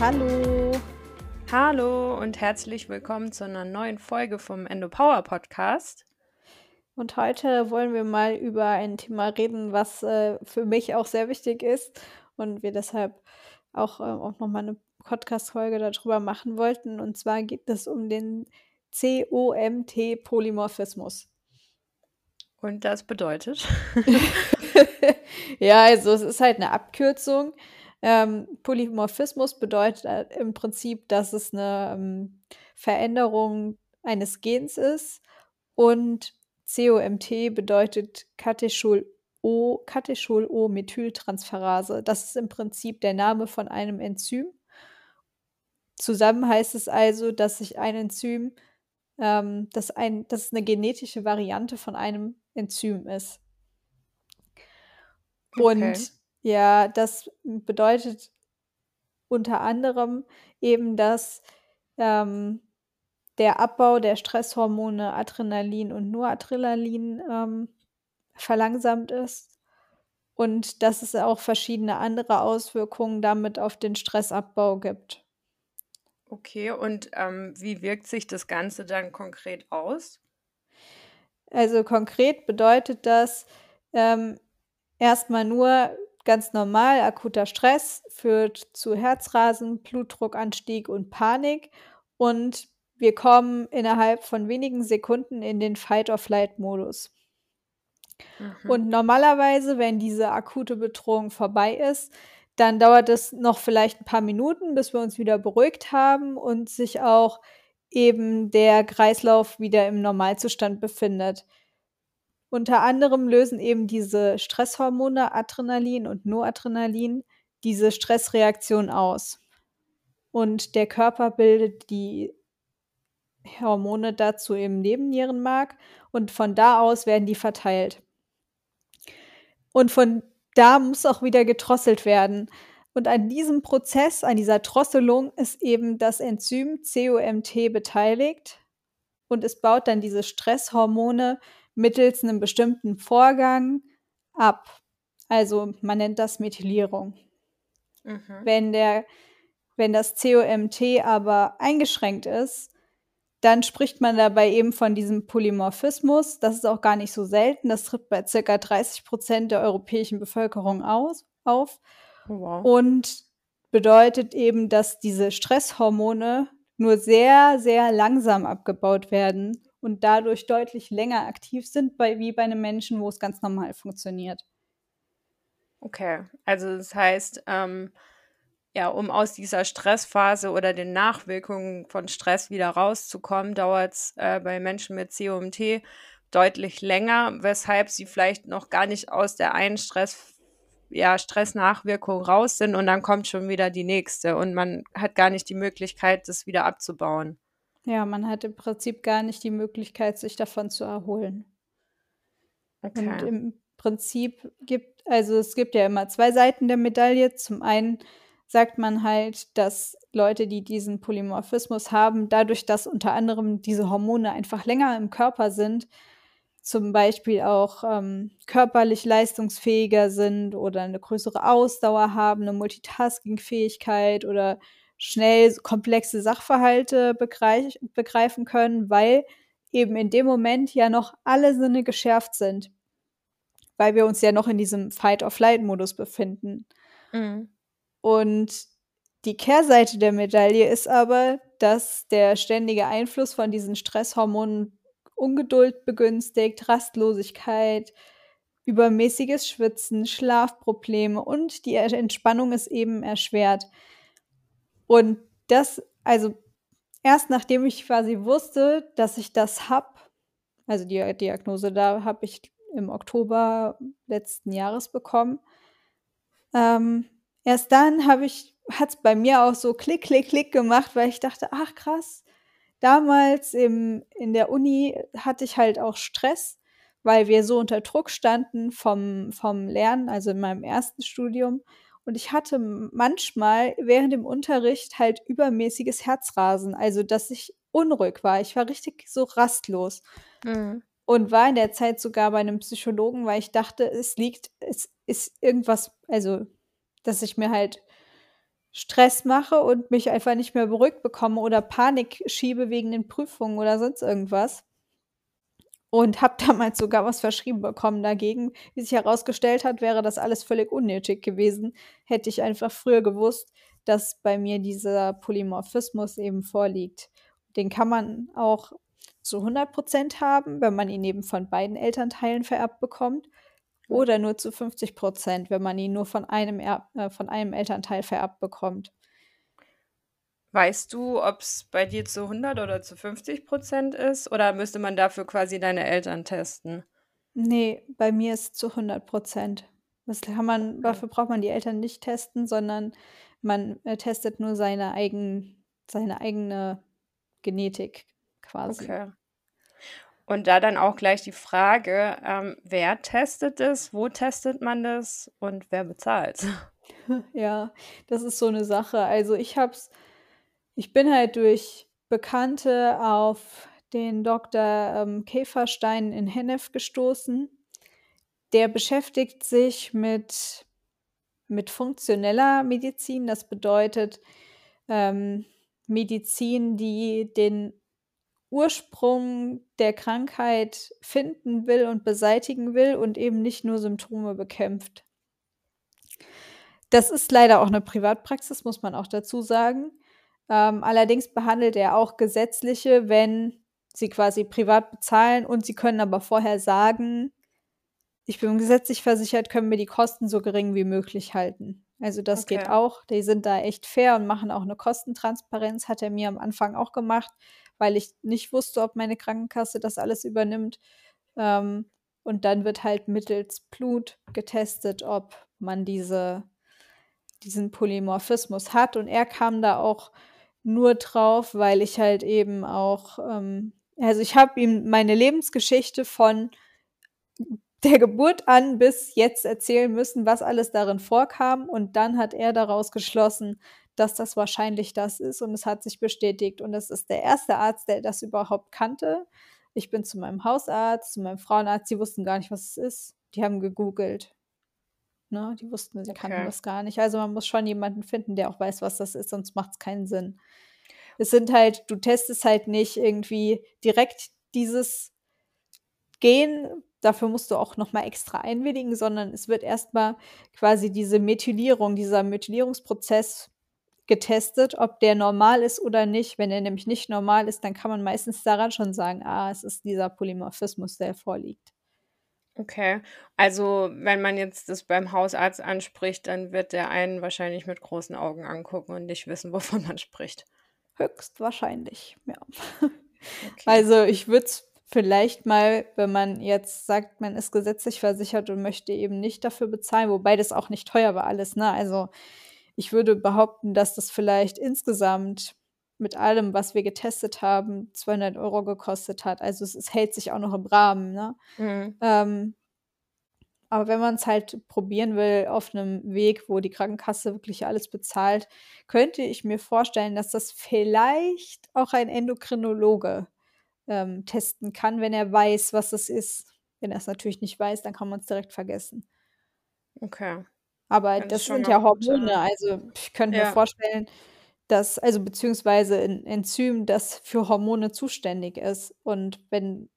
Hallo. Hallo und herzlich willkommen zu einer neuen Folge vom Endopower Podcast. Und heute wollen wir mal über ein Thema reden, was äh, für mich auch sehr wichtig ist und wir deshalb auch, äh, auch nochmal eine Podcast-Folge darüber machen wollten. Und zwar geht es um den COMT-Polymorphismus. Und das bedeutet? ja, also es ist halt eine Abkürzung. Ähm, Polymorphismus bedeutet äh, im Prinzip, dass es eine ähm, Veränderung eines Gens ist und COMT bedeutet Catechol-O, Catechol-O-Methyltransferase. Das ist im Prinzip der Name von einem Enzym. Zusammen heißt es also, dass sich ein Enzym, ähm, dass, ein, dass es eine genetische Variante von einem Enzym ist. Und. Ja, das bedeutet unter anderem eben, dass ähm, der Abbau der Stresshormone Adrenalin und Noradrenalin ähm, verlangsamt ist und dass es auch verschiedene andere Auswirkungen damit auf den Stressabbau gibt. Okay, und ähm, wie wirkt sich das Ganze dann konkret aus? Also konkret bedeutet das ähm, erstmal nur ganz normal, akuter Stress führt zu Herzrasen, Blutdruckanstieg und Panik. Und wir kommen innerhalb von wenigen Sekunden in den Fight-or-Flight-Modus. Mhm. Und normalerweise, wenn diese akute Bedrohung vorbei ist, dann dauert es noch vielleicht ein paar Minuten, bis wir uns wieder beruhigt haben und sich auch eben der Kreislauf wieder im Normalzustand befindet. Unter anderem lösen eben diese Stresshormone Adrenalin und Noradrenalin diese Stressreaktion aus. Und der Körper bildet die Hormone dazu im Nebennierenmark und von da aus werden die verteilt. Und von da muss auch wieder gedrosselt werden. Und an diesem Prozess, an dieser Drosselung ist eben das Enzym COMT beteiligt und es baut dann diese Stresshormone mittels einem bestimmten Vorgang ab. Also man nennt das Methylierung. Mhm. Wenn, der, wenn das COMT aber eingeschränkt ist, dann spricht man dabei eben von diesem Polymorphismus. Das ist auch gar nicht so selten. Das tritt bei circa 30 Prozent der europäischen Bevölkerung aus, auf. Oh, wow. Und bedeutet eben, dass diese Stresshormone nur sehr, sehr langsam abgebaut werden und dadurch deutlich länger aktiv sind, bei, wie bei einem Menschen, wo es ganz normal funktioniert. Okay, also das heißt, ähm, ja, um aus dieser Stressphase oder den Nachwirkungen von Stress wieder rauszukommen, dauert es äh, bei Menschen mit COMT deutlich länger, weshalb sie vielleicht noch gar nicht aus der einen Stress, ja, Stressnachwirkung raus sind und dann kommt schon wieder die nächste und man hat gar nicht die Möglichkeit, das wieder abzubauen. Ja, man hat im Prinzip gar nicht die Möglichkeit, sich davon zu erholen. Okay. Und im Prinzip gibt, also es gibt ja immer zwei Seiten der Medaille. Zum einen sagt man halt, dass Leute, die diesen Polymorphismus haben, dadurch, dass unter anderem diese Hormone einfach länger im Körper sind, zum Beispiel auch ähm, körperlich leistungsfähiger sind oder eine größere Ausdauer haben, eine Multitasking-Fähigkeit oder schnell komplexe Sachverhalte begreif begreifen können, weil eben in dem Moment ja noch alle Sinne geschärft sind, weil wir uns ja noch in diesem Fight-or-Flight-Modus befinden. Mhm. Und die Kehrseite der Medaille ist aber, dass der ständige Einfluss von diesen Stresshormonen Ungeduld begünstigt, Rastlosigkeit, übermäßiges Schwitzen, Schlafprobleme und die Entspannung ist eben erschwert. Und das, also erst nachdem ich quasi wusste, dass ich das habe, also die Diagnose da habe ich im Oktober letzten Jahres bekommen, ähm, erst dann habe ich, hat es bei mir auch so klick, klick, klick gemacht, weil ich dachte, ach krass, damals im, in der Uni hatte ich halt auch Stress, weil wir so unter Druck standen vom, vom Lernen, also in meinem ersten Studium. Und ich hatte manchmal während dem Unterricht halt übermäßiges Herzrasen, also dass ich unruhig war. Ich war richtig so rastlos. Mhm. Und war in der Zeit sogar bei einem Psychologen, weil ich dachte, es liegt, es ist irgendwas, also dass ich mir halt Stress mache und mich einfach nicht mehr beruhigt bekomme oder Panik schiebe wegen den Prüfungen oder sonst irgendwas. Und habe damals sogar was verschrieben bekommen dagegen. Wie sich herausgestellt hat, wäre das alles völlig unnötig gewesen. Hätte ich einfach früher gewusst, dass bei mir dieser Polymorphismus eben vorliegt. Den kann man auch zu 100% haben, wenn man ihn eben von beiden Elternteilen vererbt bekommt. Oder nur zu 50% wenn man ihn nur von einem, er äh, von einem Elternteil vererbt bekommt. Weißt du, ob es bei dir zu 100 oder zu 50% ist? Oder müsste man dafür quasi deine Eltern testen? Nee, bei mir ist es zu 100% Das kann man Okay. dafür braucht man die Eltern nicht testen, sondern man, äh, testet nur seine eigen seine eigene Genetik quasi. Okay. Und da dann auch gleich die Frage, ähm, wer testet es, wo testet man das und wer bezahlt? Ja, das ist so eine Sache. Also, ich habe ich bin halt durch Bekannte auf den Dr. ähm, Käferstein in Hennef gestoßen. Der beschäftigt sich mit mit funktioneller Medizin. Das bedeutet, ähm, Medizin, die den Ursprung der Krankheit finden will und beseitigen will und eben nicht nur Symptome bekämpft. Das ist leider auch eine Privatpraxis, muss man auch dazu sagen. Ähm, allerdings behandelt er auch Gesetzliche, wenn sie quasi privat bezahlen und sie können aber vorher sagen, ich bin gesetzlich versichert, können wir die Kosten so gering wie möglich halten. Also das okay. geht auch. Die sind da echt fair und machen auch eine Kostentransparenz, hat er mir am Anfang auch gemacht weil ich nicht wusste, ob meine Krankenkasse das alles übernimmt. Ähm, und dann wird halt mittels Blut getestet, ob man diese, diesen Polymorphismus hat. Und er kam da auch nur drauf, weil ich halt eben auch, ähm, also ich habe ihm meine Lebensgeschichte von der Geburt an bis jetzt erzählen müssen, was alles darin vorkam. Und dann hat er daraus geschlossen, dass das wahrscheinlich das ist und es hat sich bestätigt. Und es ist der erste Arzt, der das überhaupt kannte. Ich bin zu meinem Hausarzt, zu meinem Frauenarzt, sie wussten gar nicht, was es ist. Die haben gegoogelt. Ne? Die wussten, sie okay. kannten das gar nicht. Also man muss schon jemanden finden, der auch weiß, was das ist, sonst macht es keinen Sinn. Es sind halt, du testest halt nicht irgendwie direkt dieses Gen, dafür musst du auch nochmal extra einwilligen, sondern es wird erstmal quasi diese Methylierung, dieser Methylierungsprozess getestet, ob der normal ist oder nicht. Wenn er nämlich nicht normal ist, dann kann man meistens daran schon sagen, ah, es ist dieser Polymorphismus, der vorliegt. Okay, also wenn man jetzt das beim Hausarzt anspricht, dann wird der einen wahrscheinlich mit großen Augen angucken und nicht wissen, wovon man spricht. Höchstwahrscheinlich, ja. Okay. Also ich würde es vielleicht mal, wenn man jetzt sagt, man ist gesetzlich versichert und möchte eben nicht dafür bezahlen, wobei das auch nicht teuer war alles, ne? Also ich würde behaupten, dass das vielleicht insgesamt mit allem, was wir getestet haben, 200 Euro gekostet hat. Also es, es hält sich auch noch im Rahmen. Ne? Mhm. Ähm, aber wenn man es halt probieren will auf einem Weg, wo die Krankenkasse wirklich alles bezahlt, könnte ich mir vorstellen, dass das vielleicht auch ein Endokrinologe ähm, testen kann, wenn er weiß, was es ist. Wenn er es natürlich nicht weiß, dann kann man es direkt vergessen. Okay. Aber das, das sind ja Hormone. Also ich könnte ja. mir vorstellen, dass, also beziehungsweise ein Enzym, das für Hormone zuständig ist. Und wenn,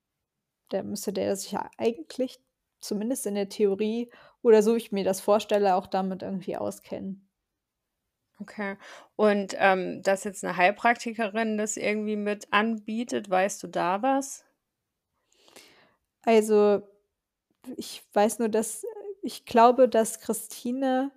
da müsste der sich ja eigentlich, zumindest in der Theorie, oder so ich mir das vorstelle, auch damit irgendwie auskennen. Okay. Und ähm, dass jetzt eine Heilpraktikerin das irgendwie mit anbietet, weißt du da was? Also, ich weiß nur, dass ich glaube, dass Christine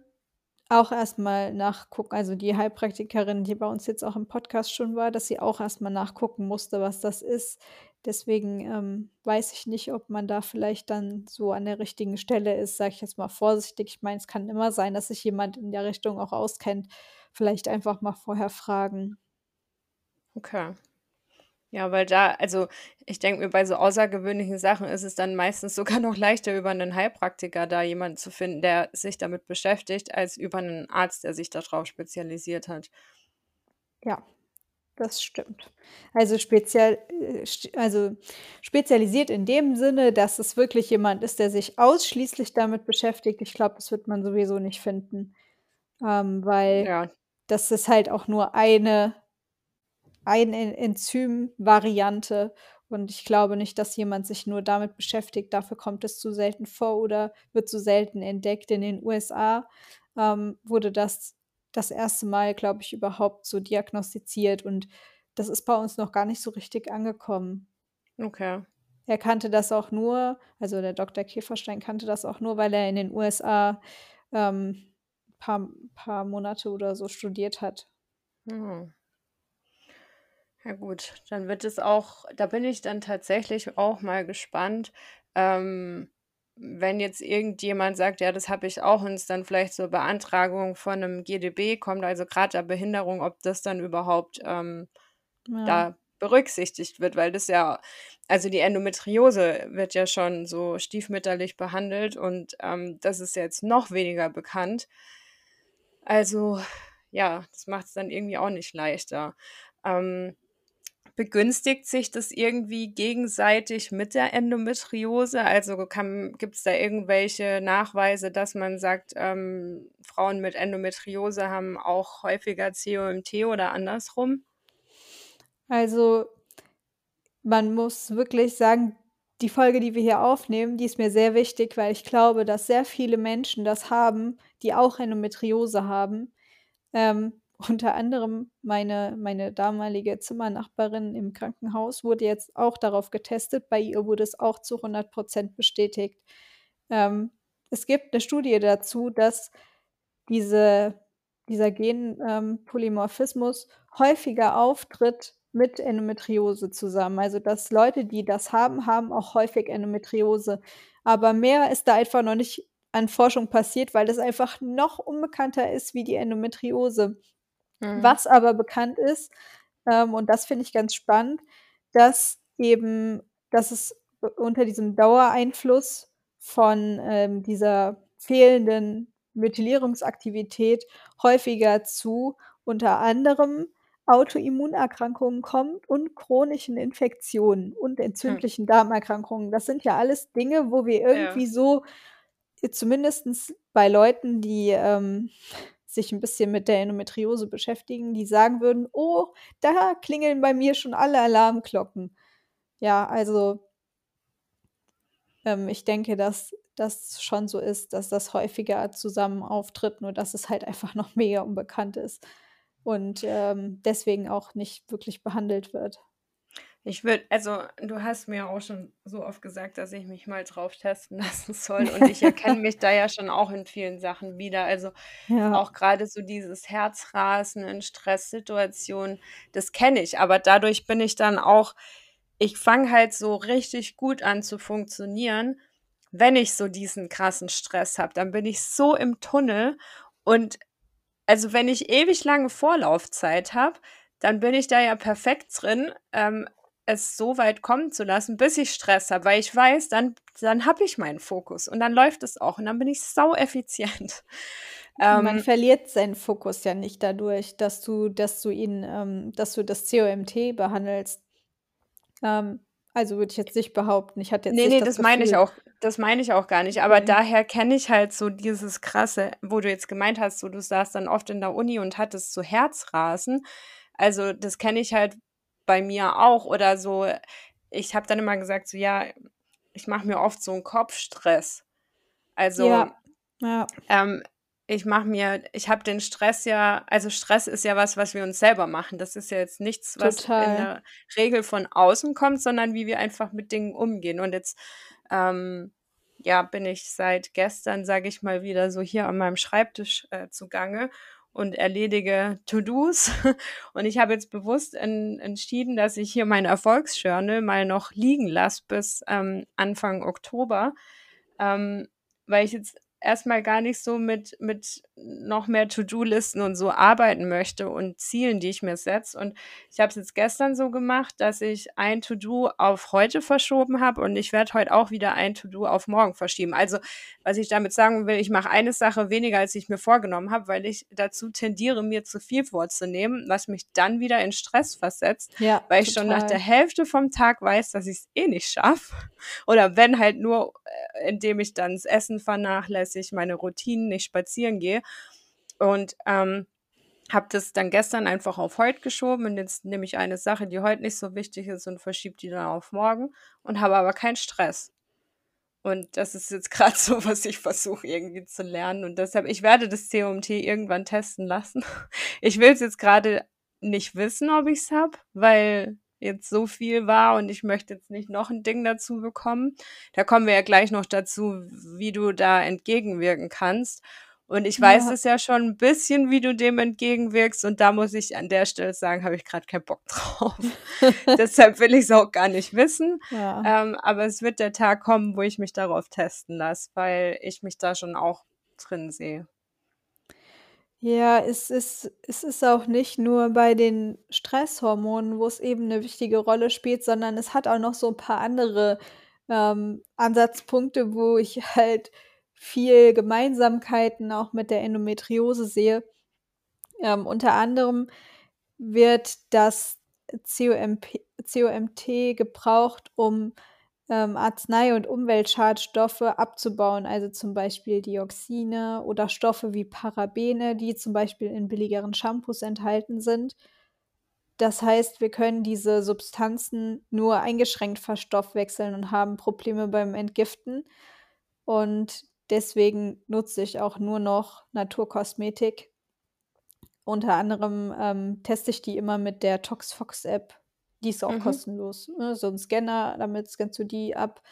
auch erstmal nachgucken also die Heilpraktikerin, die bei uns jetzt auch im Podcast schon war, dass sie auch erstmal nachgucken musste, was das ist. Deswegen, ähm, weiß ich nicht, ob man da vielleicht dann so an der richtigen Stelle ist, sage ich jetzt mal vorsichtig. Ich meine, es kann immer sein, dass sich jemand in der Richtung auch auskennt. Vielleicht einfach mal vorher fragen. Okay. Ja, weil da also, ich denke mir, bei so außergewöhnlichen Sachen ist es dann meistens sogar noch leichter, über einen Heilpraktiker da jemanden zu finden, der sich damit beschäftigt, als über einen Arzt, der sich darauf spezialisiert hat. Ja, das stimmt. Also speziell äh, also spezialisiert in dem Sinne, dass es wirklich jemand ist, der sich ausschließlich damit beschäftigt. Ich glaube, das wird man sowieso nicht finden, ähm, weil Ja. das ist halt auch nur eine, eine Enzymvariante. Und ich glaube nicht, dass jemand sich nur damit beschäftigt. Dafür kommt es zu selten vor oder wird zu selten entdeckt. In den USA ähm, wurde das das erste Mal, glaube ich, überhaupt so diagnostiziert. Und das ist bei uns noch gar nicht so richtig angekommen. Okay. Er kannte das auch nur, also der Dr. Käferstein kannte das auch nur, weil er in den USA ähm, paar, paar Monate oder so studiert hat. Mhm. Ja gut, dann wird es auch, da bin ich dann tatsächlich auch mal gespannt, ähm, wenn jetzt irgendjemand sagt, ja, das habe ich auch und es dann vielleicht zur Beantragung von einem GDB kommt, also gerade der Behinderung, ob das dann überhaupt ähm, ja. da berücksichtigt wird, weil das ja, also die Endometriose wird ja schon so stiefmütterlich behandelt und ähm, das ist jetzt noch weniger bekannt. Also ja, das macht es dann irgendwie auch nicht leichter. Ähm, begünstigt sich das irgendwie gegenseitig mit der Endometriose? Also gibt es da irgendwelche Nachweise, dass man sagt, ähm, Frauen mit Endometriose haben auch häufiger COMT oder andersrum? Also man muss wirklich sagen, die Folge, die wir hier aufnehmen, die ist mir sehr wichtig, weil ich glaube, dass sehr viele Menschen das haben, die auch Endometriose haben. Ähm, unter anderem meine, meine damalige Zimmernachbarin im Krankenhaus wurde jetzt auch darauf getestet. Bei ihr wurde es auch zu 100 Prozent bestätigt. Ähm, es gibt eine Studie dazu, dass diese, dieser Genpolymorphismus ähm, häufiger auftritt mit Endometriose zusammen. Also, dass Leute, die das haben, haben auch häufig Endometriose. Aber mehr ist da einfach noch nicht an Forschung passiert, weil das einfach noch unbekannter ist wie die Endometriose. Mhm. Was aber bekannt ist, ähm, und das finde ich ganz spannend, dass eben, dass es unter diesem Dauereinfluss von ähm, dieser fehlenden Methylierungsaktivität häufiger zu unter anderem Autoimmunerkrankungen kommt und chronischen Infektionen und hm. entzündlichen hm. Darmerkrankungen. Das sind ja alles Dinge, wo wir irgendwie ja. so, zumindest bei Leuten, die ähm, sich ein bisschen mit der Endometriose beschäftigen, die sagen würden, oh, da klingeln bei mir schon alle Alarmglocken. Ja, also ähm, ich denke, dass das schon so ist, dass das häufiger zusammen auftritt, nur dass es halt einfach noch mega unbekannt ist und ähm, deswegen auch nicht wirklich behandelt wird. Ich würde, also du hast mir auch schon so oft gesagt, dass ich mich mal drauf testen lassen soll und ich erkenne mich da ja schon auch in vielen Sachen wieder. Also ja. auch gerade so dieses Herzrasen in Stresssituationen, das kenne ich, aber dadurch bin ich dann auch, ich fange halt so richtig gut an zu funktionieren, wenn ich so diesen krassen Stress habe. Dann bin ich so im Tunnel und also wenn ich ewig lange Vorlaufzeit habe, dann bin ich da ja perfekt drin, ähm, es so weit kommen zu lassen, bis ich Stress habe, weil ich weiß, dann, dann habe ich meinen Fokus und dann läuft es auch und dann bin ich sau effizient. Ähm, Man verliert seinen Fokus ja nicht dadurch, dass du, dass du ihn, ähm, dass du das COMT behandelst. Ähm, also würde ich jetzt nicht behaupten. Ich hatte jetzt nee, nee, das, das meine ich auch. Das meine ich auch gar nicht. Aber okay. daher kenne ich halt so dieses krasse, wo du jetzt gemeint hast, so du saßt dann oft in der Uni und hattest so Herzrasen. Also das kenne ich halt bei mir auch. Oder so, ich habe dann immer gesagt, so ja, ich mache mir oft so einen Kopfstress. Also ja. Ja. Ähm, ich mache mir, ich habe den Stress ja, also Stress ist ja was, was wir uns selber machen. Das ist ja jetzt nichts, was Total. in der Regel von außen kommt, sondern wie wir einfach mit Dingen umgehen. Und jetzt, ähm, ja, bin ich seit gestern, sage ich mal, wieder so hier an meinem Schreibtisch äh, zugange und erledige To-Dos. Und ich habe jetzt bewusst en entschieden, dass ich hier mein Erfolgsjournal mal noch liegen lasse bis ähm, Anfang Oktober, ähm, weil ich jetzt erstmal gar nicht so mit, mit noch mehr To-Do-Listen und so arbeiten möchte und Zielen, die ich mir setze. Und ich habe es jetzt gestern so gemacht, dass ich ein To-Do auf heute verschoben habe und ich werde heute auch wieder ein To-Do auf morgen verschieben. Also, was ich damit sagen will, ich mache eine Sache weniger, als ich mir vorgenommen habe, weil ich dazu tendiere, mir zu viel vorzunehmen, was mich dann wieder in Stress versetzt, ja, weil ich schon nach der Hälfte vom Tag weiß, dass ich es eh nicht schaffe. Oder wenn halt nur, äh, indem ich dann das Essen vernachlässige, ich meine Routinen nicht spazieren gehe. Und ähm, habe das dann gestern einfach auf heute geschoben und jetzt nehme ich eine Sache, die heute nicht so wichtig ist und verschiebe die dann auf morgen und habe aber keinen Stress. Und das ist jetzt gerade so, was ich versuche irgendwie zu lernen. Und deshalb, ich werde das COMT irgendwann testen lassen. Ich will es jetzt gerade nicht wissen, ob ich es habe, weil jetzt so viel war und ich möchte jetzt nicht noch ein Ding dazu bekommen. Da kommen wir ja gleich noch dazu, wie du da entgegenwirken kannst. Und ich weiß es ja schon ein bisschen, wie du dem entgegenwirkst. Und da muss ich an der Stelle sagen, habe ich gerade keinen Bock drauf. Deshalb will ich es auch gar nicht wissen. Ja. Ähm, aber es wird der Tag kommen, wo ich mich darauf testen lasse, weil ich mich da schon auch drin sehe. Ja, es ist es ist auch nicht nur bei den Stresshormonen, wo es eben eine wichtige Rolle spielt, sondern es hat auch noch so ein paar andere, ähm, Ansatzpunkte, wo ich halt viel Gemeinsamkeiten auch mit der Endometriose sehe. Ähm, unter anderem wird das COMP COMT gebraucht, um ähm, Arznei- und Umweltschadstoffe abzubauen, also zum Beispiel Dioxine oder Stoffe wie Parabene, die zum Beispiel in billigeren Shampoos enthalten sind. Das heißt, wir können diese Substanzen nur eingeschränkt verstoffwechseln und haben Probleme beim Entgiften. Und deswegen nutze ich auch nur noch Naturkosmetik. Unter anderem ähm, teste ich die immer mit der ToxFox-App die ist auch Mhm. kostenlos, ne? So ein Scanner, damit scannst du die ab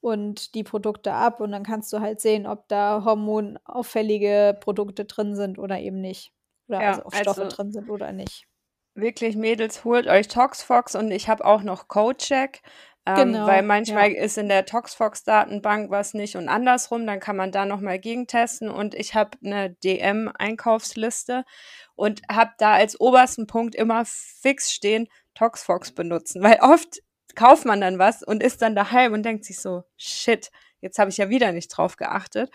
und die Produkte ab und dann kannst du halt sehen, ob da hormonauffällige Produkte drin sind oder eben nicht. Oder Ja, also auch Stoffe also drin sind oder nicht. wirklich Mädels, holt euch ToxFox und ich habe auch noch CodeCheck, ähm, weil Genau, manchmal ja. ist in der ToxFox-Datenbank was nicht und andersrum, dann kann man da noch mal gegentesten und ich habe eine DM-Einkaufsliste und habe da als obersten Punkt immer fix stehen ToxFox benutzen, weil oft kauft man dann was und ist dann daheim und denkt sich so, shit, jetzt habe ich ja wieder nicht drauf geachtet.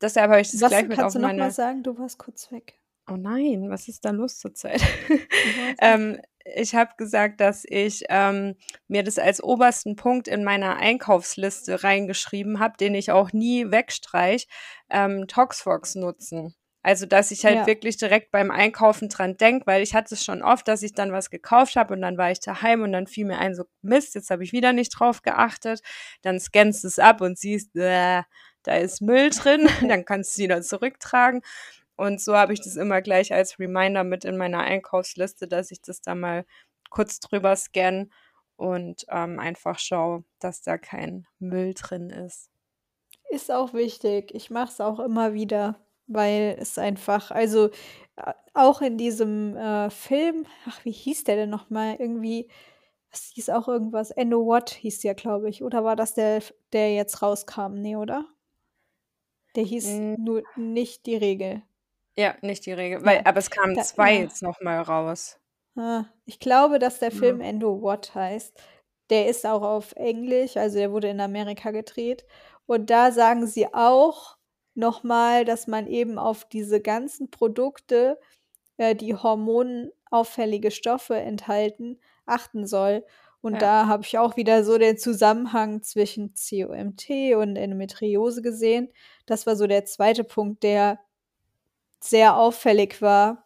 Deshalb habe ich das was, gleich mit auf meine... Kannst du noch mal sagen? Du warst kurz weg. Oh nein, was ist da los zurzeit? ähm, ich habe gesagt, dass ich ähm, mir das als obersten Punkt in meiner Einkaufsliste reingeschrieben habe, den ich auch nie wegstreich, ähm, Toxfox nutzen. Also, dass ich halt ja. wirklich direkt beim Einkaufen dran denke, weil ich hatte es schon oft, dass ich dann was gekauft habe und dann war ich daheim und dann fiel mir ein, so Mist, jetzt habe ich wieder nicht drauf geachtet. Dann scannst du es ab und siehst, äh, da ist Müll drin, dann kannst du wieder zurücktragen. Und so habe ich das immer gleich als Reminder mit in meiner Einkaufsliste, dass ich das da mal kurz drüber scanne und ähm, einfach schaue, dass da kein Müll drin ist. Ist auch wichtig. Ich mache es auch immer wieder. Weil es einfach also, äh, auch in diesem, äh, Film ach, wie hieß der denn noch mal? Irgendwie es hieß auch irgendwas Endo What hieß der, glaube ich. Oder war das der der jetzt rauskam? Ne, oder? Der hieß Hm. nur nicht die Regel. Ja, nicht die Regel, weil aber es kamen Da 2 ja. jetzt noch mal raus. Ah, ich glaube, dass der Film Ja. Endo What heißt. Der ist auch auf Englisch, also der wurde in Amerika gedreht. Und da sagen sie auch nochmal, dass man eben auf diese ganzen Produkte, äh, die hormonauffällige Stoffe enthalten, achten soll. Und ja. da habe ich auch wieder so den Zusammenhang zwischen COMT und Endometriose gesehen. Das war so der zweite Punkt, der sehr auffällig war,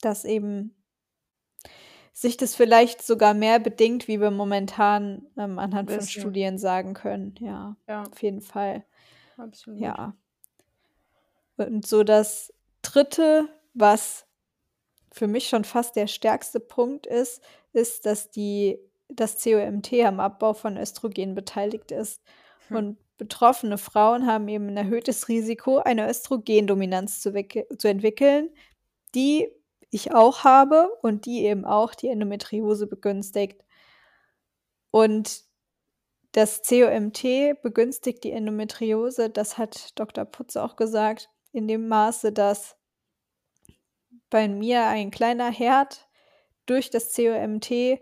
dass eben sich das vielleicht sogar mehr bedingt, wie wir momentan ähm, anhand von Studien sagen können. Ja, ja, auf jeden Fall. Absolut. Ja. Und so das Dritte, was für mich schon fast der stärkste Punkt ist, ist, dass die das COMT am Abbau von Östrogen beteiligt ist. Hm. Und betroffene Frauen haben eben ein erhöhtes Risiko, eine Östrogendominanz zu, zu entwickeln, die ich auch habe und die eben auch die Endometriose begünstigt. Und das COMT begünstigt die Endometriose, das hat Dr. Putz auch gesagt, in dem Maße, dass bei mir ein kleiner Herd durch das COMT,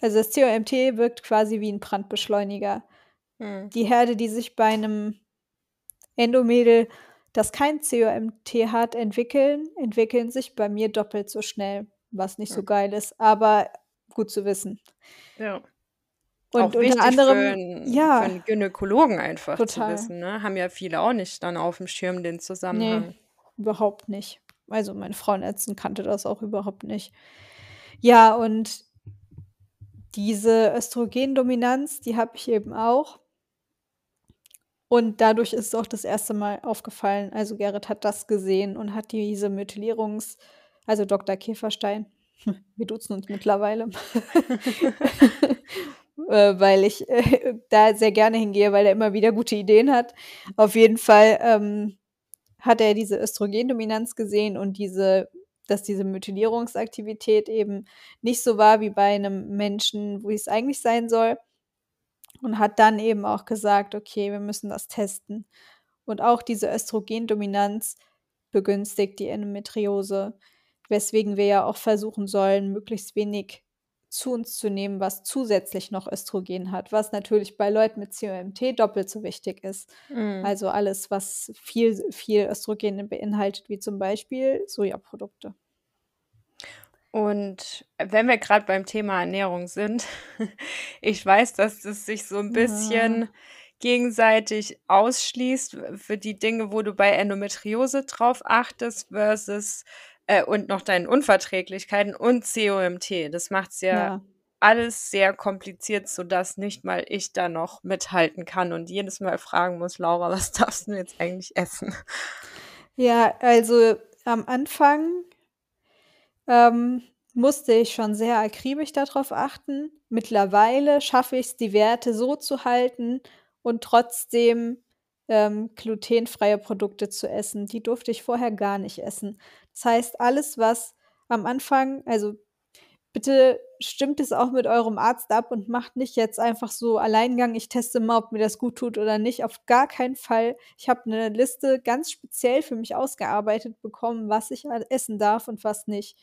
also das COMT wirkt quasi wie ein Brandbeschleuniger. Hm. Die Herde, die sich bei einem Endomädel, das kein COMT hat, entwickeln, entwickeln sich bei mir doppelt so schnell, was nicht hm. so geil ist, aber gut zu wissen. Ja. Und auch unter anderem, für ja, für einen Gynäkologen einfach total. zu wissen. Ne? Haben ja viele auch nicht dann auf dem Schirm den Zusammenhang. Nee, überhaupt nicht. also meine Frauenärztin kannte das auch überhaupt nicht. Ja, und diese Östrogendominanz, die habe ich eben auch. Und dadurch ist es auch das erste Mal aufgefallen. Also Gerrit hat das gesehen und hat diese Methylierungs-, also Dr. Käferstein, wir duzen uns mittlerweile, äh, weil ich äh, da sehr gerne hingehe, weil er immer wieder gute Ideen hat. Auf jeden Fall ähm, hat er diese Östrogendominanz gesehen und diese, dass diese Methylierungsaktivität eben nicht so war wie bei einem Menschen, wo es eigentlich sein soll. Und hat dann eben auch gesagt, okay, wir müssen das testen. Und auch diese Östrogendominanz begünstigt die Endometriose, weswegen wir ja auch versuchen sollen, möglichst wenig zu uns zu nehmen, was zusätzlich noch Östrogen hat, was natürlich bei Leuten mit COMT doppelt so wichtig ist. Mm. Also alles, was viel, viel Östrogen beinhaltet, wie zum Beispiel Sojaprodukte. Und wenn wir gerade beim Thema Ernährung sind, ich weiß, dass es sich so ein bisschen ja. gegenseitig ausschließt für die Dinge, wo du bei Endometriose drauf achtest versus äh, und noch deinen Unverträglichkeiten und COMT. Das macht es ja, ja, alles sehr kompliziert, sodass nicht mal ich da noch mithalten kann und jedes Mal fragen muss, Laura, was darfst du jetzt eigentlich essen? Ja, also am Anfang ähm, musste ich schon sehr akribisch darauf achten. Mittlerweile schaffe ich es, die Werte so zu halten und trotzdem ähm, glutenfreie Produkte zu essen. Die durfte ich vorher gar nicht essen. Das heißt, alles, was am Anfang, also bitte stimmt es auch mit eurem Arzt ab und macht nicht jetzt einfach so Alleingang, ich teste mal, ob mir das gut tut oder nicht. Auf gar keinen Fall. Ich habe eine Liste ganz speziell für mich ausgearbeitet bekommen, was ich essen darf und was nicht.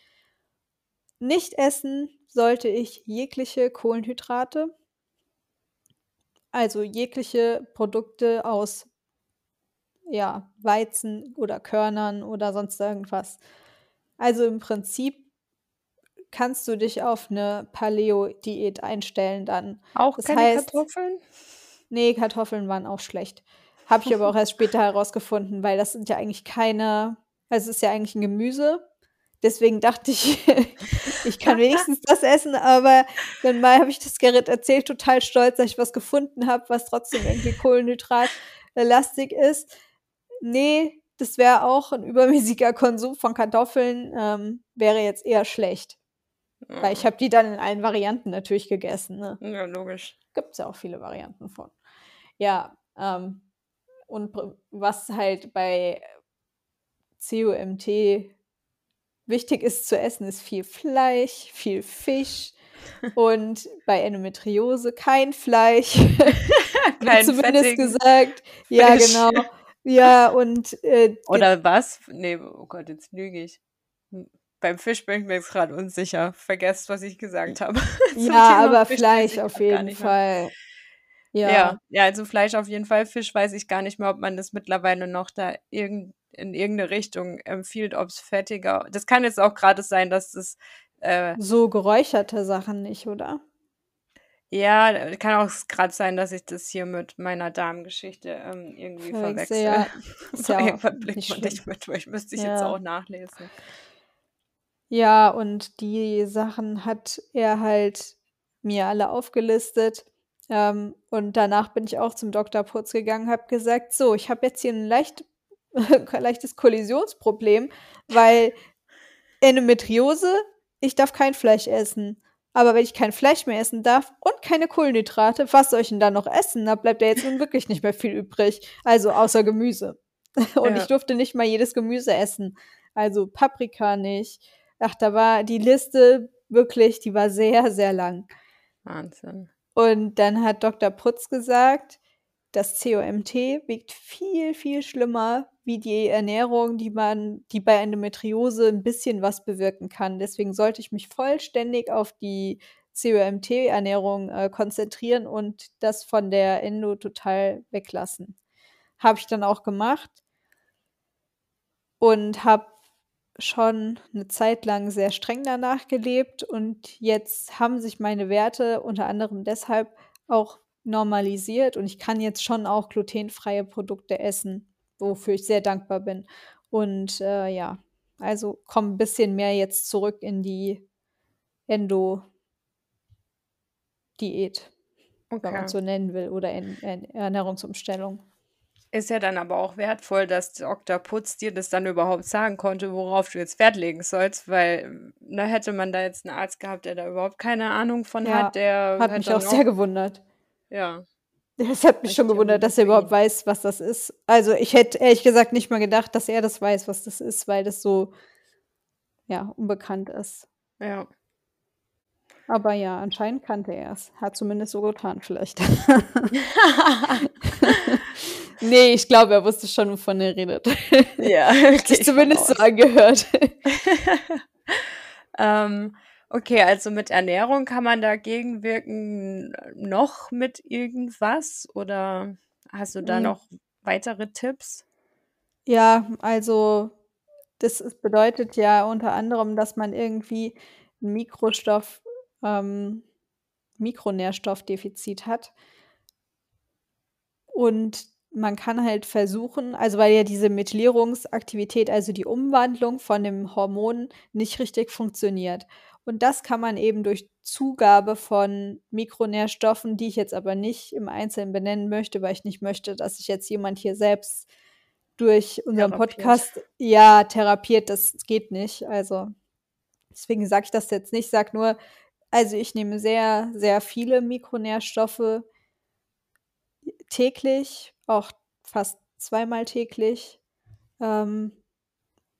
Nicht essen sollte ich jegliche Kohlenhydrate, also jegliche Produkte aus ja, Weizen oder Körnern oder sonst irgendwas. Also im Prinzip kannst du dich auf eine Paleo-Diät einstellen dann. Auch das keine heißt, Kartoffeln? Nee, Kartoffeln waren auch schlecht. Habe ich aber auch erst später herausgefunden, weil das sind ja eigentlich keine, also es ist ja eigentlich ein Gemüse. Deswegen dachte ich, ich kann wenigstens das essen, aber dann mal habe ich das Gerrit erzählt, total stolz, dass ich was gefunden habe, was trotzdem irgendwie Kohlenhydratlastig ist nee, das wäre auch ein übermäßiger Konsum von Kartoffeln, ähm, wäre jetzt eher schlecht. Ja. Weil ich habe die dann in allen Varianten natürlich gegessen. Ne? Ja, logisch. Gibt es ja auch viele Varianten von. Ja, ähm, und was halt bei COMT wichtig ist zu essen, ist viel Fleisch, viel Fisch und bei Endometriose kein Fleisch. kein zumindest gesagt. Fisch. Ja, genau. Ja, und. Äh, Oder was? Nee, oh Gott, jetzt lüge ich. Hm, beim Fisch bin ich mir jetzt gerade unsicher. Vergesst, was ich gesagt habe. ja, aber Fisch Fleisch auf jeden Fall. Ja. ja. ja, also Fleisch auf jeden Fall. Fisch weiß ich gar nicht mehr, ob man das mittlerweile noch da irgend, in irgendeine Richtung empfiehlt, ob es fettiger. Das kann jetzt auch gerade sein, dass das. Äh, so geräucherte Sachen nicht, oder? Ja, kann auch gerade sein, dass ich das hier mit meiner Damengeschichte ähm, irgendwie Verwechsel, verwechsel. Ja. Ist ja Irgendwann blickt man nicht mit, weil ich müsste ich ja. jetzt auch nachlesen. Ja, und die Sachen hat er halt mir alle aufgelistet. Ähm, und danach bin ich auch zum Dr. Putz gegangen, habe gesagt, so, ich habe jetzt hier ein leicht, leichtes Kollisionsproblem, weil Endometriose, ich darf kein Fleisch essen. Aber wenn ich kein Fleisch mehr essen darf und keine Kohlenhydrate, was soll ich denn da noch essen? Da bleibt ja jetzt nun wirklich nicht mehr viel übrig. Also außer Gemüse. Und ja. ich durfte nicht mal jedes Gemüse essen. Also Paprika nicht. Ach, da war die Liste wirklich, die war sehr, sehr lang. Wahnsinn. Und dann hat Dr. Putz gesagt, das COMT wiegt viel, viel schlimmer wie die Ernährung, die man, die bei Endometriose ein bisschen was bewirken kann. Deswegen sollte ich mich vollständig auf die COMT-Ernährung äh, konzentrieren und das von der Endo total weglassen. Habe ich dann auch gemacht und habe schon eine Zeit lang sehr streng danach gelebt und jetzt haben sich meine Werte unter anderem deshalb auch normalisiert und ich kann jetzt schon auch glutenfreie Produkte essen, wofür ich sehr dankbar bin. Und äh, ja, Also komme ein bisschen mehr jetzt zurück in die Endo-Diät, wenn man Okay. so nennen will, oder in, in Ernährungsumstellung. Ist ja dann aber auch wertvoll, dass Dr. Putz dir das dann überhaupt sagen konnte, worauf du jetzt Wert legen sollst, weil da hätte man da jetzt einen Arzt gehabt, der da überhaupt keine Ahnung von Ja, hat, der hat mich auch sehr gewundert. ja, Es hat mich schon echt gewundert, dass er überhaupt weiß, was das ist. Also ich hätte ehrlich gesagt nicht mal gedacht, dass er das weiß, was das ist, weil das so, ja, unbekannt ist. ja. Aber ja, anscheinend kannte er es. Hat zumindest so getan, vielleicht. nee, ich glaube, er wusste schon, wovon er redet. Ja, sich ich zumindest so angehört. Ähm, okay, also mit Ernährung kann man dagegen wirken noch mit irgendwas oder hast du da Hm, noch weitere Tipps? Ja, also das ist, bedeutet ja unter anderem, dass man irgendwie ein Mikrostoff, ähm, Mikronährstoffdefizit hat. Und man kann halt versuchen, also weil ja diese Methylierungsaktivität, also die Umwandlung von dem Hormon nicht richtig funktioniert. Und das kann man eben durch Zugabe von Mikronährstoffen, die ich jetzt aber nicht im Einzelnen benennen möchte, weil ich nicht möchte, dass sich jetzt jemand hier selbst durch unseren Therapiert. Podcast ja therapiert. Das geht nicht. Also deswegen sage ich das jetzt nicht. Ich sage nur, also ich nehme sehr, sehr viele Mikronährstoffe täglich, auch fast zweimal täglich, ähm,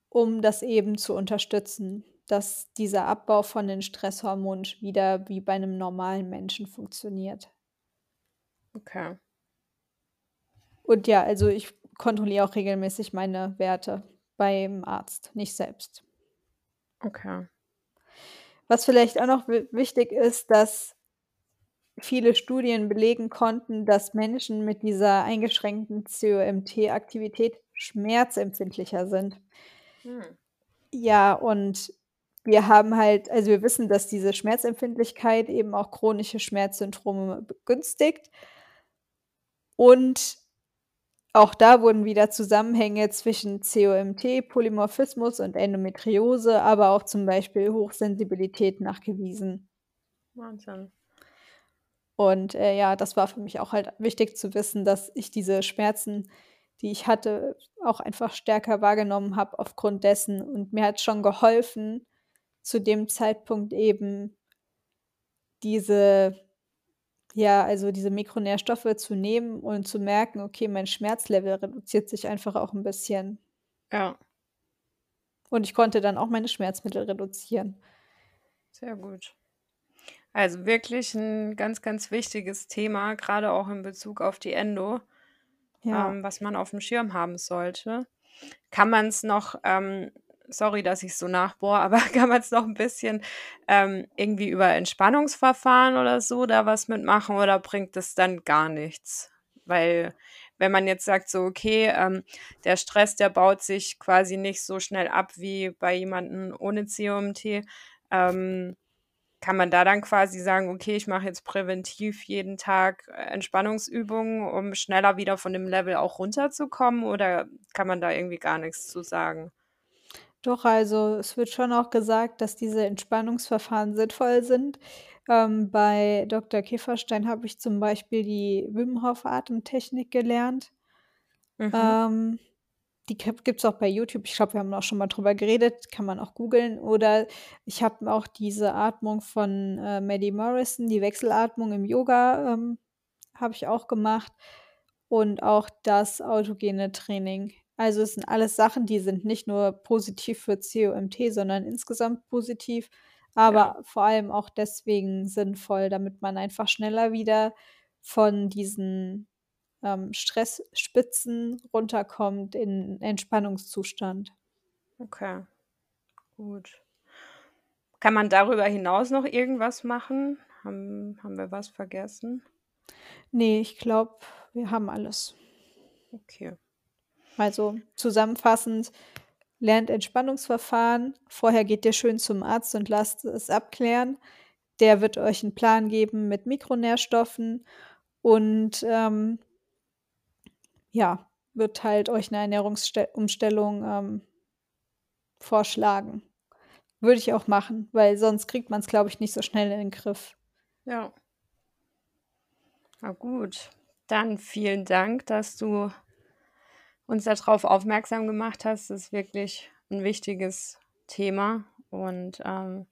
um das eben zu unterstützen, dass dieser Abbau von den Stresshormonen wieder wie bei einem normalen Menschen funktioniert. Okay. Und ja, also ich kontrolliere auch regelmäßig meine Werte beim Arzt, nicht selbst. Okay. Was vielleicht auch noch wi- wichtig ist, dass viele Studien belegen konnten, dass Menschen mit dieser eingeschränkten COMT-Aktivität schmerzempfindlicher sind. Hm. Ja, und wir haben halt, also wir wissen, dass diese Schmerzempfindlichkeit eben auch chronische Schmerzsyndrome begünstigt. Und auch da wurden wieder Zusammenhänge zwischen COMT, Polymorphismus und Endometriose, aber auch zum Beispiel Hochsensibilität nachgewiesen. Wahnsinn. Und äh, ja, das war für mich auch halt wichtig zu wissen, dass ich diese Schmerzen, die ich hatte, auch einfach stärker wahrgenommen habe aufgrund dessen. Und mir hat schon geholfen, zu dem Zeitpunkt eben diese, ja, also diese Mikronährstoffe zu nehmen und zu merken, okay, mein Schmerzlevel reduziert sich einfach auch ein bisschen. Ja, Und ich konnte dann auch meine Schmerzmittel reduzieren. sehr gut. Also wirklich ein ganz, ganz wichtiges Thema, gerade auch in Bezug auf die Endo, Ja. ähm, was man auf dem Schirm haben sollte. Kann man es noch, ähm, sorry, dass ich so nachbohre, aber kann man es noch ein bisschen ähm, irgendwie über Entspannungsverfahren oder so da was mitmachen oder bringt es dann gar nichts? Weil wenn man jetzt sagt, so, okay, ähm, der Stress, der baut sich quasi nicht so schnell ab wie bei jemandem ohne COMT, ähm, kann man da dann quasi sagen, okay, ich mache jetzt präventiv jeden Tag äh, Entspannungsübungen, um schneller wieder von dem Level auch runterzukommen? Oder kann man da irgendwie gar nichts zu sagen? Doch, also es wird schon auch gesagt, dass diese Entspannungsverfahren sinnvoll sind. Ähm, bei Dr. Kieferstein habe ich zum Beispiel die Wim Hof Atemtechnik gelernt. Mhm. Ähm, die gibt es auch bei YouTube. Ich glaube, wir haben auch schon mal drüber geredet. Kann man auch googeln. Oder ich habe auch diese Atmung von äh, Maddie Morrison, die Wechselatmung im Yoga, ähm, habe ich auch gemacht. Und auch das autogene Training. Also es sind alles Sachen, die sind nicht nur positiv für COMT, sondern insgesamt positiv, aber Ja, vor allem auch deswegen sinnvoll, damit man einfach schneller wieder von diesen ähm, Stressspitzen runterkommt in Entspannungszustand. okay, gut. Kann man darüber hinaus noch irgendwas machen? Haben, haben wir was vergessen? Nee, ich glaube, wir haben alles. Okay. Also zusammenfassend, lernt Entspannungsverfahren. Vorher geht ihr schön zum Arzt und lasst es abklären. Der wird euch einen Plan geben mit Mikronährstoffen und ähm, ja, wird halt euch eine Ernährungsumstellung ähm, vorschlagen. Würde ich auch machen, weil sonst kriegt man es, glaube ich, nicht so schnell in den Griff. Ja. Na gut. Dann vielen Dank, dass du uns darauf aufmerksam gemacht hast. Das ist wirklich ein wichtiges Thema. Und ähm,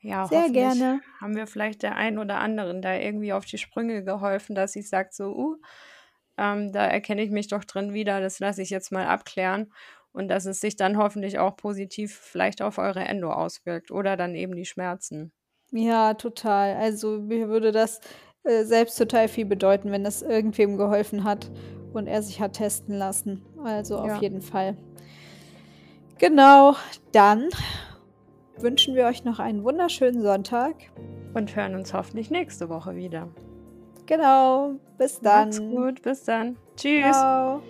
ja, Sehr gerne. haben wir vielleicht der einen oder anderen da irgendwie auf die Sprünge geholfen, dass sie sagt so, uh, ähm, da erkenne ich mich doch drin wieder, das lasse ich jetzt mal abklären und dass es sich dann hoffentlich auch positiv vielleicht auf eure Endo auswirkt oder dann eben die Schmerzen. Ja, total. Also mir würde das äh, selbst total viel bedeuten, wenn das irgendwem geholfen hat und er sich hat testen lassen. Also auf Ja. jeden Fall. Genau, dann wünschen wir euch noch einen wunderschönen Sonntag. Und hören uns hoffentlich nächste Woche wieder. Genau, bis dann. Macht's gut, bis dann. Tschüss. Ciao.